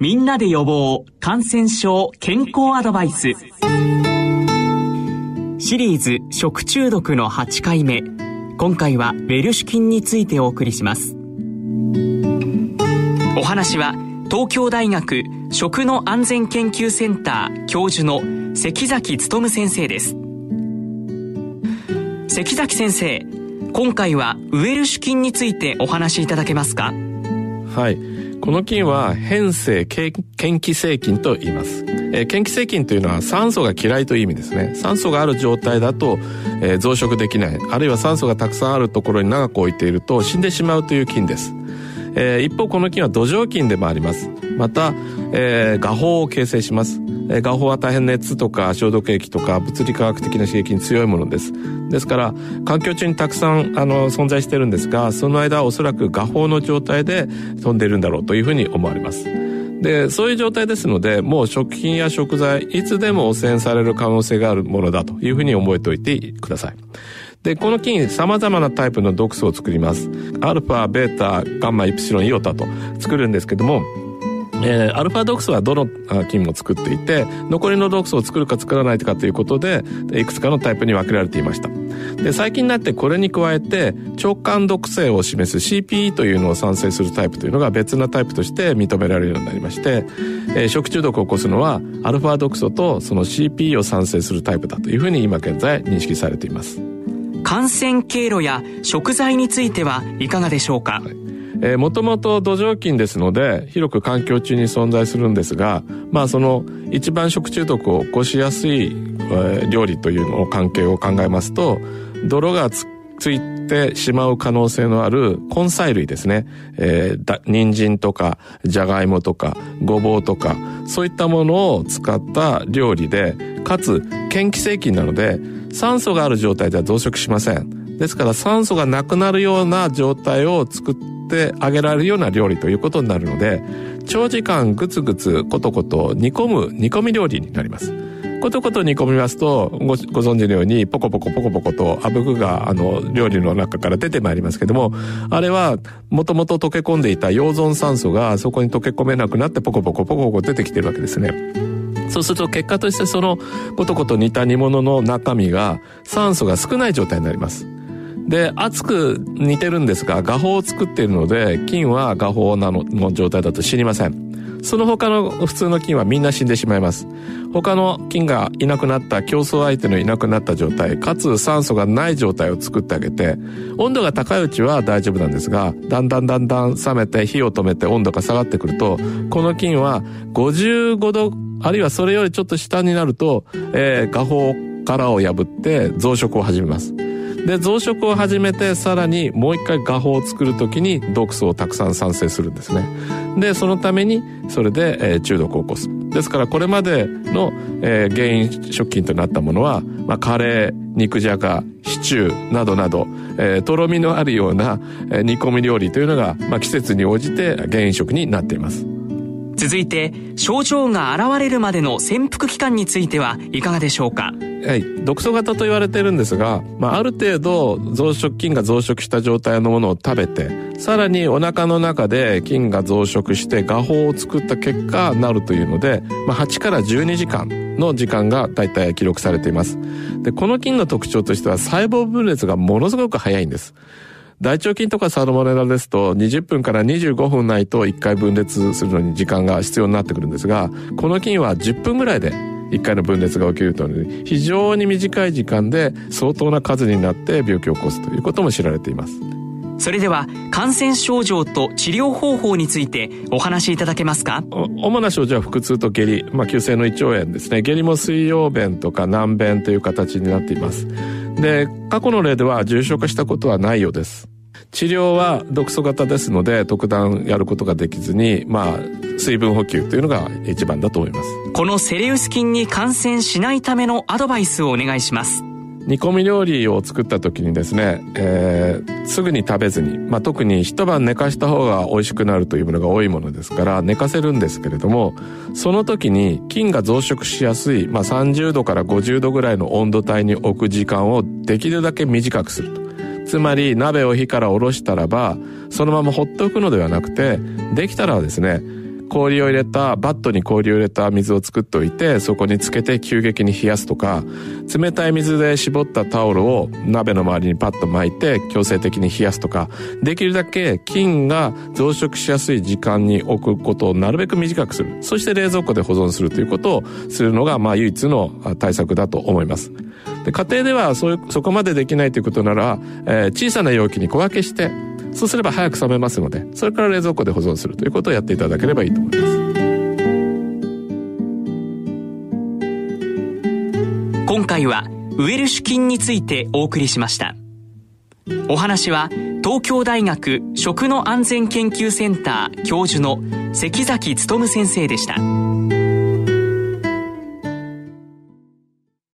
みんなで予防感染症健康アドバイス。シリーズ食中毒の8回目。今回はウェルシュ菌についてお送りします。お話は東京大学食の安全研究センター教授の関崎努先生です。関崎先生今回はウエルシュ菌についてお話しいただけますか？はい。この菌は変性嫌気性菌と言います。え、嫌気性菌というのは酸素が嫌いという意味ですね。酸素がある状態だと、えー、増殖できない。あるいは酸素がたくさんあるところに長く置いていると死んでしまうという菌です。えー、一方この菌は土壌菌でもあります。また、えー、画法を形成します。えー、画法は大変熱とか消毒液とか物理科学的な刺激に強いものです。ですから、環境中にたくさんあの存在してるんですが、その間はおそらく画法の状態で飛んでいるんだろうというふうに思われます。で、そういう状態ですので、もう食品や食材、いつでも汚染される可能性があるものだというふうに覚えておいてください。で、この菌、様々なタイプの毒素を作ります。アルファ、ベータ、ガンマ、イプシロン、イオタと作るんですけども、えー、アルファ毒素はどの菌も作っていて、残りの毒素を作るか作らないかということで、いくつかのタイプに分けられていました。で、最近になってこれに加えて、腸管毒性を示す CPE というのを産生するタイプというのが別なタイプとして認められるようになりまして、えー、食中毒を起こすのは、アルファ毒素とその CPE を産生するタイプだというふうに今現在認識されています。感染経路や食材についてはいかがでしょうか、はいえー、もともと土壌菌ですので、広く環境中に存在するんですが、まあその一番食中毒を起こしやすい、えー、料理というのを関係を考えますと、泥がつついてしまう可能性のある根菜類ですね。えー、だ人参とか、じゃがいもとか、ごぼうとか、そういったものを使った料理で、かつ、嫌気性菌なので、酸素がある状態では増殖しません。ですから酸素がなくなるような状態を作ってあげられるような料理ということになるので、長時間ぐつぐつコトコト煮込む煮込み料理になります。コトコト煮込みますとご、ご存知のように、ポコポコポコポコと、あぶくが、あの、料理の中から出てまいりますけども、あれは、もともと溶け込んでいた溶存酸素が、そこに溶け込めなくなって、ポコポコポコポコ出てきてるわけですね。そうすると結果としてそのコトコト煮た煮物の中身が酸素が少ない状態になります。で、熱く似てるんですが、画法を作っているので、菌は画法なのの状態だと死にません。その他の普通の菌はみんな死んでしまいます。他の菌がいなくなった競争相手のいなくなった状態、かつ酸素がない状態を作ってあげて、温度が高いうちは大丈夫なんですが、だんだんだんだん冷めて火を止めて温度が下がってくると、この菌は55度、あるいはそれよりちょっと下になると、えー、画法殻を破って増殖を始めます。で、増殖を始めて、さらにもう一回画法を作るときに毒素をたくさん産生するんですね。で、そのために、それで、えー、中毒を起こす。ですから、これまでの、えー、原因食品となったものは、まあ、カレー、肉じゃが、シチューなどなど、えー、とろみのあるような、えー、煮込み料理というのが、まあ、季節に応じて原因食になっています。続いて、症状が現れるまでの潜伏期間についてはいかがでしょうか？はい。毒素型と言われてるんですが、まあ、ある程度増殖、菌が増殖した状態のものを食べて、さらにお腹の中で菌が増殖して画法を作った結果なるというので、まあ、8から12時間の時間が大体記録されています。で、この菌の特徴としては細胞分裂がものすごく早いんです。大腸菌とかサルモネラですと20分から25分ないと1回分裂するのに時間が必要になってくるんですが、この菌は10分ぐらいで1回の分裂が起きるという非常に短い時間で相当な数になって病気を起こすということも知られています。それでは感染症状と治療方法についてお話しいただけますか？主な症状は腹痛と下痢、まあ、急性の胃腸炎ですね。下痢も水溶便とか軟便という形になっています。で過去の例では重症化したことはないようです治療は毒素型ですので特段やることができずに、まあ、水分補給というのが一番だと思います。このセレウス菌に感染しないためのアドバイスをお願いします。煮込み料理を作った時にですね、えー、すぐに食べずに、まあ、特に一晩寝かした方が美味しくなるというものが多いものですから寝かせるんですけれどもその時に菌が増殖しやすい、まあ、30度から50度ぐらいの温度帯に置く時間をできるだけ短くすると。つまり鍋を火から下ろしたらばそのままほっておくのではなくてできたらですね氷を入れた、バットに氷を入れた水を作っておいて、そこにつけて急激に冷やすとか、冷たい水で絞ったタオルを鍋の周りにパッと巻いて強制的に冷やすとか、できるだけ菌が増殖しやすい時間に置くことをなるべく短くする。そして冷蔵庫で保存するということをするのが、まあ唯一の対策だと思います。で家庭ではそういうそこまでできないということなら、えー、小さな容器に小分けしてそうすれば早く冷めますのでそれから冷蔵庫で保存するということをやっていただければいいと思います今回はウエルシュ菌についてお送りしましたお話は東京大学食の安全研究センター教授の関崎努先生でした。